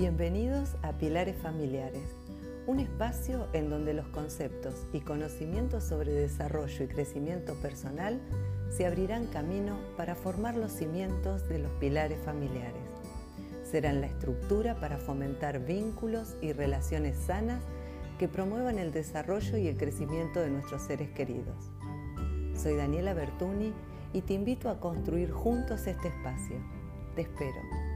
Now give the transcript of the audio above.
Bienvenidos a Pilares Familiares, un espacio en donde los conceptos y conocimientos sobre desarrollo y crecimiento personal se abrirán camino para formar los cimientos de los pilares familiares. Serán la estructura para fomentar vínculos y relaciones sanas que promuevan el desarrollo y el crecimiento de nuestros seres queridos. Soy Daniela Bertuni y te invito a construir juntos este espacio. Te espero.